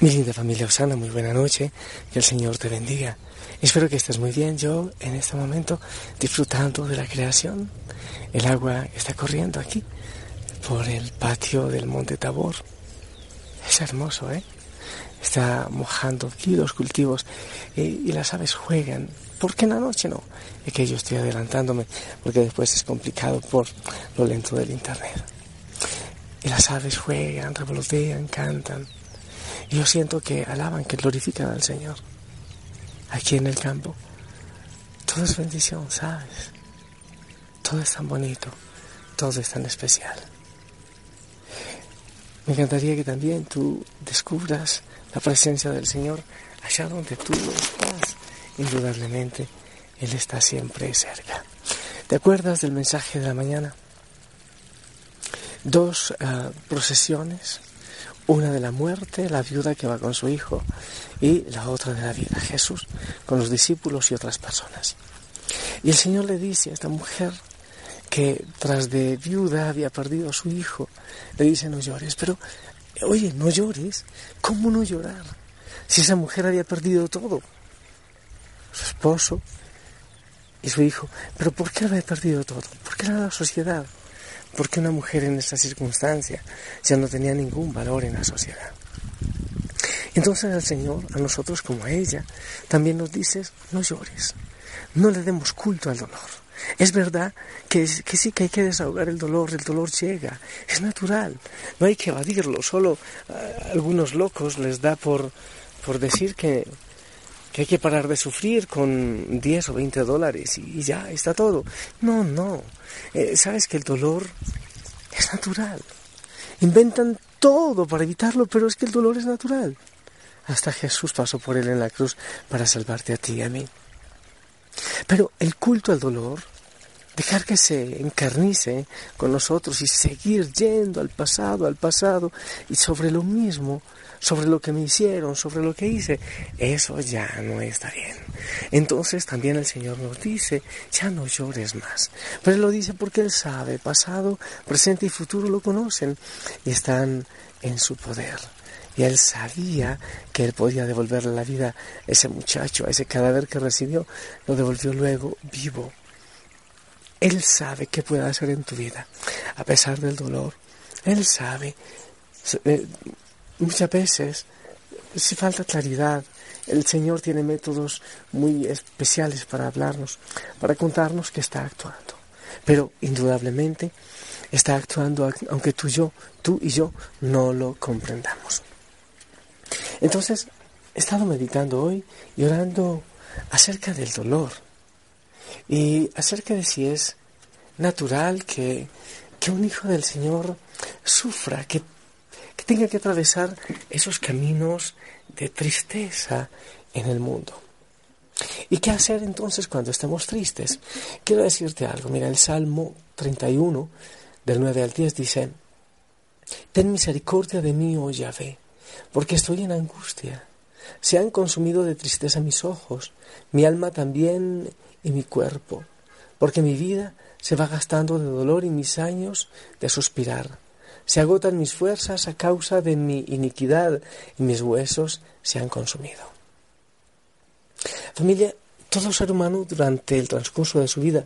Mi linda familia Osana, muy buena noche, que el Señor te bendiga. Espero que estés muy bien. Yo en este momento disfrutando de la creación. El agua está corriendo aquí por el patio del Monte Tabor. Es hermoso, ¿eh? Está mojando aquí los cultivos y las aves juegan. ¿Por qué en la noche no? Es que yo estoy adelantándome porque después es complicado por lo lento del internet. Y las aves juegan, revolotean, cantan. Yo siento que alaban, que glorifican al Señor. Aquí en el campo. Todo es bendición, ¿sabes? Todo es tan bonito. Todo es tan especial. Me encantaría que también tú descubras la presencia del Señor allá donde tú estás. Indudablemente, Él está siempre cerca. ¿Te acuerdas del mensaje de la mañana? Dos ah, procesiones una de la muerte, la viuda que va con su hijo, y la otra de la vida, Jesús, con los discípulos y otras personas. Y el Señor le dice a esta mujer que tras de viuda había perdido a su hijo, le dice no llores, pero oye, no llores, ¿cómo no llorar? Si esa mujer había perdido todo, su esposo y su hijo, pero ¿por qué había perdido todo? ¿Por qué era la sociedad? Porque una mujer en esta circunstancia ya no tenía ningún valor en la sociedad. Entonces el Señor, a nosotros como a ella, también nos dice, no llores, no le demos culto al dolor. Es verdad que, sí que hay que desahogar el dolor, el dolor llega, es natural, no hay que evadirlo, solo a algunos locos les da por, por decir que, que hay que parar de sufrir con 10 o 20 dólares y, ya, está todo. No, no. Eh, sabes que el dolor es natural. Inventan todo para evitarlo, pero es que el dolor es natural. Hasta Jesús pasó por él en la cruz para salvarte a ti y a mí. Pero el culto al dolor, dejar que se encarnice con nosotros y seguir yendo al pasado, al pasado, y sobre lo mismo sobre lo que me hicieron, sobre lo que hice, eso ya no está bien. Entonces también el Señor nos dice, ya no llores más. Pero Él lo dice porque Él sabe, pasado, presente y futuro lo conocen y están en su poder. Y Él sabía que Él podía devolverle la vida a ese muchacho, a ese cadáver que recibió, lo devolvió luego vivo. Él sabe qué puede hacer en tu vida, a pesar del dolor. Él sabe. Muchas veces, si falta claridad, el Señor tiene métodos muy especiales para hablarnos, para contarnos que está actuando. Pero indudablemente está actuando aunque tú y yo, tú y yo no lo comprendamos. Entonces, he estado meditando hoy y orando acerca del dolor y acerca de si es natural que, que un hijo del Señor sufra, que que tenga que atravesar esos caminos de tristeza en el mundo. ¿Y qué hacer entonces cuando estemos tristes? Quiero decirte algo. Mira, el Salmo 31, del 9 al 10 dice, Ten misericordia de mí, oh Yahvé, porque estoy en angustia. Se han consumido de tristeza mis ojos, mi alma también y mi cuerpo, porque mi vida se va gastando de dolor y mis años de suspirar. Se agotan mis fuerzas a causa de mi iniquidad y mis huesos se han consumido. Familia, todo ser humano durante el transcurso de su vida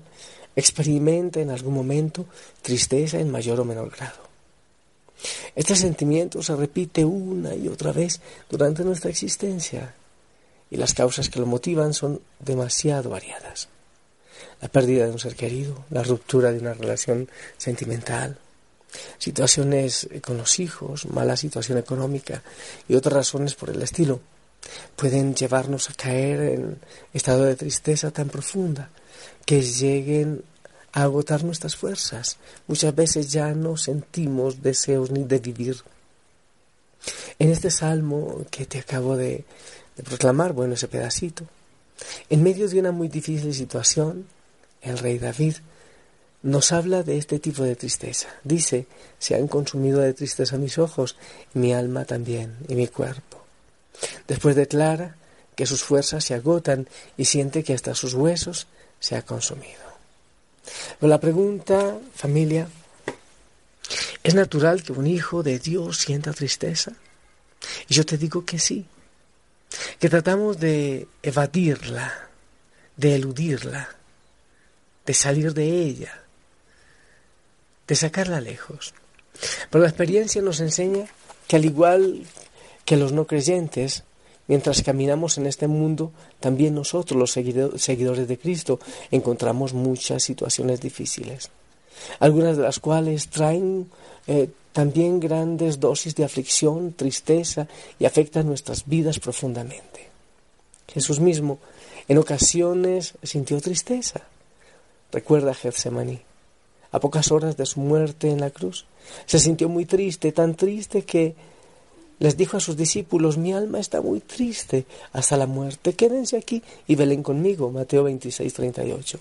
experimenta en algún momento tristeza en mayor o menor grado. Este sentimiento se repite una y otra vez durante nuestra existencia y las causas que lo motivan son demasiado variadas. La pérdida de un ser querido, la ruptura de una relación sentimental, situaciones con los hijos, mala situación económica y otras razones por el estilo, pueden llevarnos a caer en estado de tristeza tan profunda que lleguen a agotar nuestras fuerzas. Muchas veces ya no sentimos deseos ni de vivir. En este salmo que te acabo de, proclamar, bueno, ese pedacito, en medio de una muy difícil situación, el rey David nos habla de este tipo de tristeza. Dice, se han consumido de tristeza mis ojos, mi alma también, y mi cuerpo. Después declara que sus fuerzas se agotan y siente que hasta sus huesos se ha consumido. Pero la pregunta, familia, ¿es natural que un hijo de Dios sienta tristeza? Y yo te digo que sí, que tratamos de evadirla, de eludirla, de salir de ella, de sacarla lejos. Pero la experiencia nos enseña que al igual que los no creyentes, mientras caminamos en este mundo, también nosotros, los seguidores de Cristo, encontramos muchas situaciones difíciles, algunas de las cuales traen eh, también grandes dosis de aflicción, tristeza y afectan nuestras vidas profundamente. Jesús mismo en ocasiones sintió tristeza. Recuerda Getsemaní. A pocas horas de su muerte en la cruz, se sintió muy triste, tan triste que les dijo a sus discípulos, mi alma está muy triste hasta la muerte, quédense aquí y velen conmigo. Mateo 26, 38.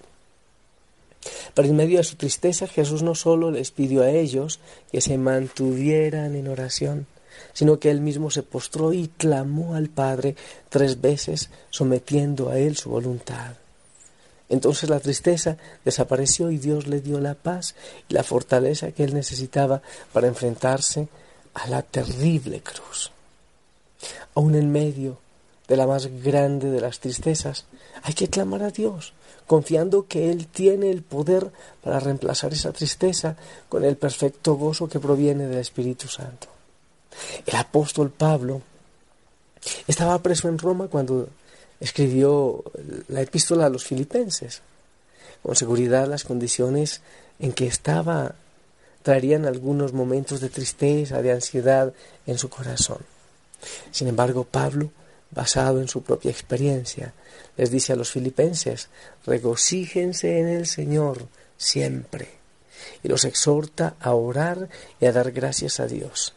Pero en medio de su tristeza Jesús no solo les pidió a ellos que se mantuvieran en oración, sino que él mismo se postró y clamó al Padre tres veces, sometiendo a él su voluntad. Entonces la tristeza desapareció y Dios le dio la paz y la fortaleza que él necesitaba para enfrentarse a la terrible cruz. Aún en medio de la más grande de las tristezas, hay que clamar a Dios, confiando que Él tiene el poder para reemplazar esa tristeza con el perfecto gozo que proviene del Espíritu Santo. El apóstol Pablo estaba preso en Roma cuando escribió la epístola a los filipenses. Con seguridad las condiciones en que estaba traerían algunos momentos de tristeza, de ansiedad en su corazón. Sin embargo, Pablo basado en su propia experiencia. Les dice a los filipenses, regocíjense en el Señor siempre. Y los exhorta a orar y a dar gracias a Dios.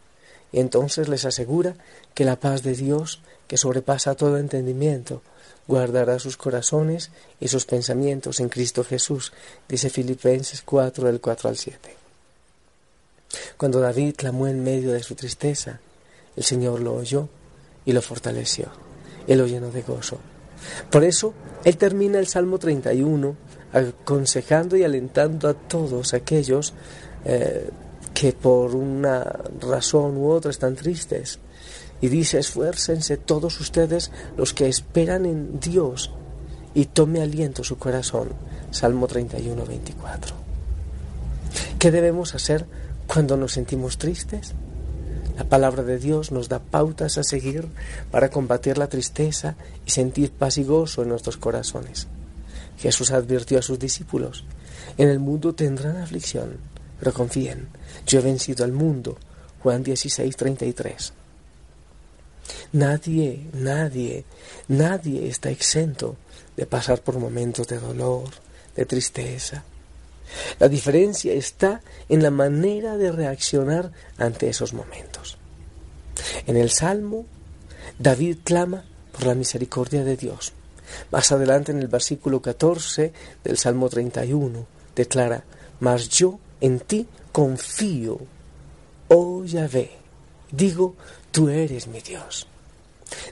Y entonces les asegura que la paz de Dios, que sobrepasa todo entendimiento, guardará sus corazones y sus pensamientos en Cristo Jesús, dice Filipenses 4 del 4 al 7. Cuando David clamó en medio de su tristeza, el Señor lo oyó y lo fortaleció. Él lo llenó de gozo. Por eso, Él termina el Salmo 31 aconsejando y alentando a todos aquellos eh, que por una razón u otra están tristes. Y dice, esfuércense todos ustedes los que esperan en Dios y tome aliento su corazón. Salmo 31, 24. ¿Qué debemos hacer cuando nos sentimos tristes? La palabra de Dios nos da pautas a seguir para combatir la tristeza y sentir paz y gozo en nuestros corazones. Jesús advirtió a sus discípulos, en el mundo tendrán aflicción, pero confíen, yo he vencido al mundo. Juan 16, 33. Nadie, nadie, nadie está exento de pasar por momentos de dolor, de tristeza. La diferencia está en la manera de reaccionar ante esos momentos. En el Salmo, David clama por la misericordia de Dios. Más adelante en el versículo 14 del Salmo 31 declara, Mas yo en ti confío, oh Yahvé, digo, tú eres mi Dios.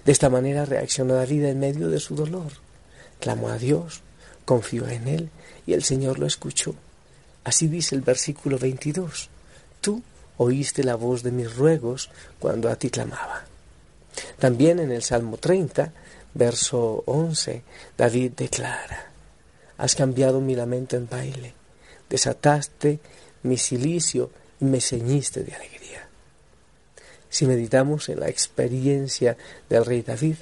De esta manera reacciona David en medio de su dolor. Clamó a Dios, confió en Él y el Señor lo escuchó. Así dice el versículo 22. Tú oíste la voz de mis ruegos cuando a ti clamaba. También en el Salmo 30, verso 11, David declara, Has cambiado mi lamento en baile, desataste mi silicio y me ceñiste de alegría. Si meditamos en la experiencia del rey David,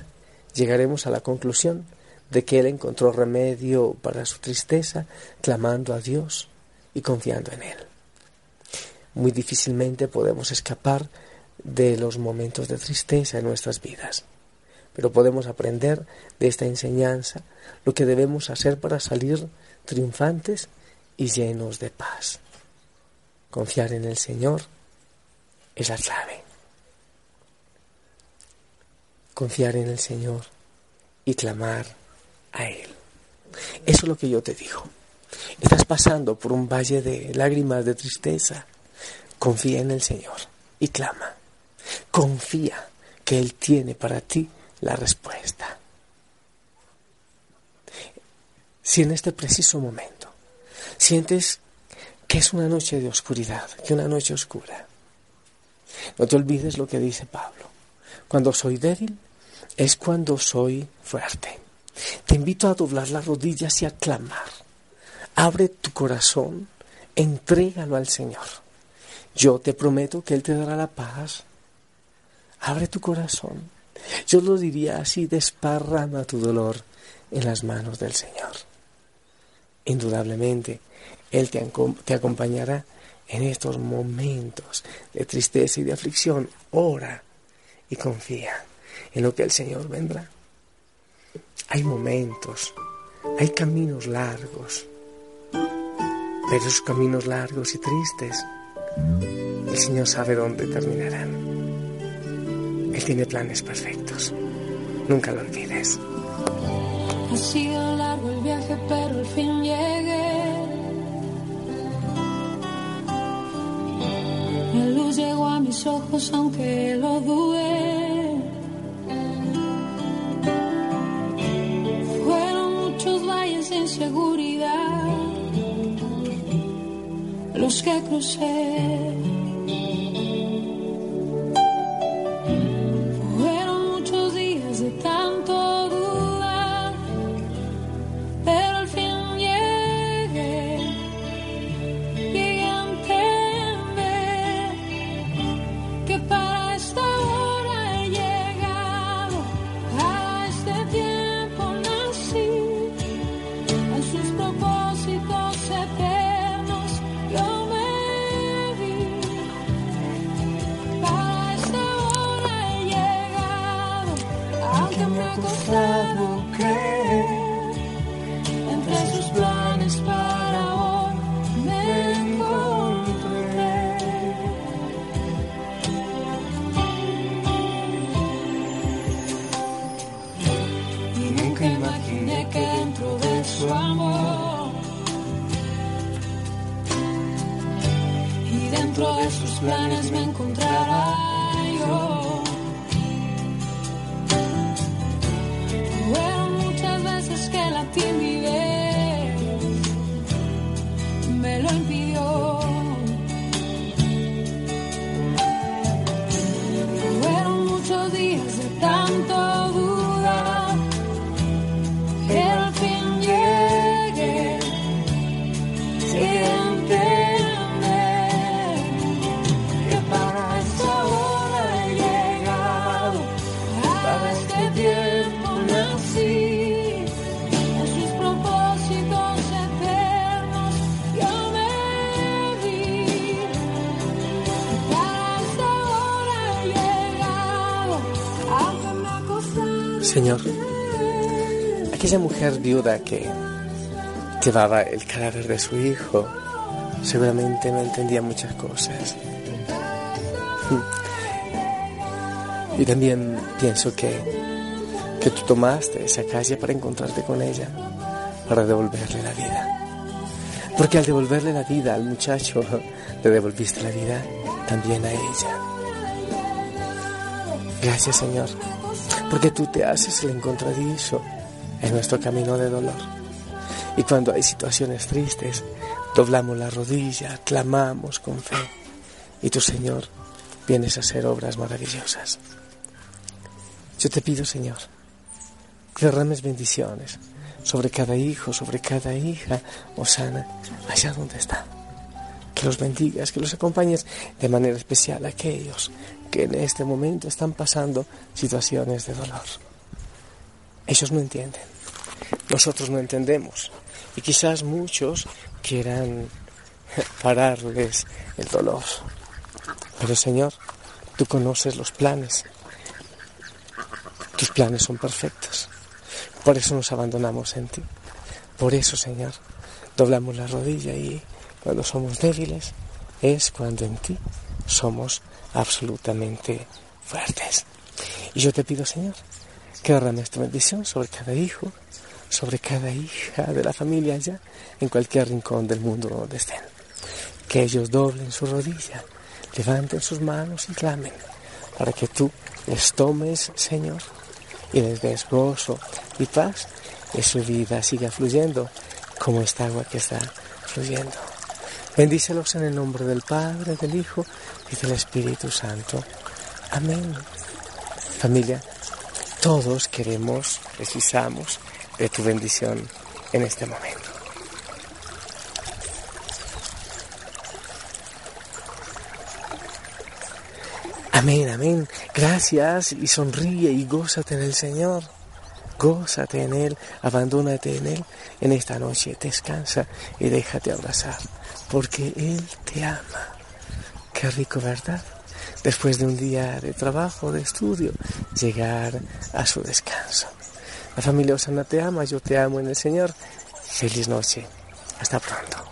llegaremos a la conclusión de que él encontró remedio para su tristeza clamando a Dios y confiando en él muy difícilmente podemos escapar de los momentos de tristeza en nuestras vidas. Pero podemos aprender de esta enseñanza lo que debemos hacer para salir triunfantes y llenos de paz. Confiar en el Señor es la clave. Confiar en el Señor y clamar a Él. Eso es lo que yo te digo. Estás pasando por un valle de lágrimas de tristeza Confía en el Señor y clama. Confía que Él tiene para ti la respuesta. Si en este preciso momento sientes que es una noche de oscuridad, que una noche oscura, no te olvides lo que dice Pablo. Cuando soy débil es cuando soy fuerte. Te invito a doblar las rodillas y a clamar. Abre tu corazón, entrégalo al Señor. Yo te prometo que Él te dará la paz. Abre tu corazón. Yo lo diría así, desparrama tu dolor en las manos del Señor. Indudablemente, Él te, te acompañará en estos momentos de tristeza y de aflicción. Ora y confía en lo que el Señor vendrá. Hay momentos, hay caminos largos, pero esos caminos largos y tristes, el Señor sabe dónde terminarán. Él tiene planes perfectos. Nunca lo olvides. Ha sido largo el viaje, pero al fin llegué. La luz llegó a mis ojos, aunque lo dudé. Inseguridad los que crucé. Creer, entre sus planes para hoy me encontré. Y nunca imaginé que dentro de su amor y dentro de sus planes me encontrará yo. Veces Señor, aquella mujer viuda que llevaba el cadáver de su hijo seguramente no entendía muchas cosas. Y también pienso que, que tú tomaste esa calle para encontrarte con ella, para devolverle la vida. Porque al devolverle la vida al muchacho, le devolviste la vida también a ella. Gracias Señor, porque tú te haces el encontradizo en nuestro camino de dolor. Y cuando hay situaciones tristes, doblamos la rodilla, clamamos con fe. Y tú, Señor, vienes a hacer obras maravillosas. Yo te pido, Señor, que derrames bendiciones sobre cada hijo, sobre cada hija, Osana, allá donde está. Que los bendigas, que los acompañes de manera especial a aquellos que en este momento están pasando situaciones de dolor. Ellos no entienden, nosotros no entendemos y quizás muchos quieran pararles el dolor. Pero Señor, tú conoces los planes. Tus planes son perfectos. Por eso nos abandonamos en ti. Por eso, Señor, doblamos la rodilla y cuando somos débiles es cuando en ti somos absolutamente fuertes. Y yo te pido, Señor, que derrames tu bendición sobre cada hijo, sobre cada hija de la familia allá, en cualquier rincón del mundo donde estén. Que ellos doblen su rodilla, levanten sus manos y clamen, para que tú les tomes, Señor, y les des gozo y paz, y su vida siga fluyendo como esta agua que está fluyendo. Bendícelos en el nombre del Padre, del Hijo y del Espíritu Santo. Amén. Familia, todos queremos, precisamos de tu bendición en este momento. Amén, amén. Gracias y sonríe y gózate en el Señor. Gózate en Él, abandónate en Él en esta noche. Descansa y déjate abrazar, porque Él te ama. Qué rico, ¿verdad? Después de un día de trabajo, de estudio, llegar a su descanso. La familia Osana te ama, yo te amo en el Señor. Feliz noche. Hasta pronto.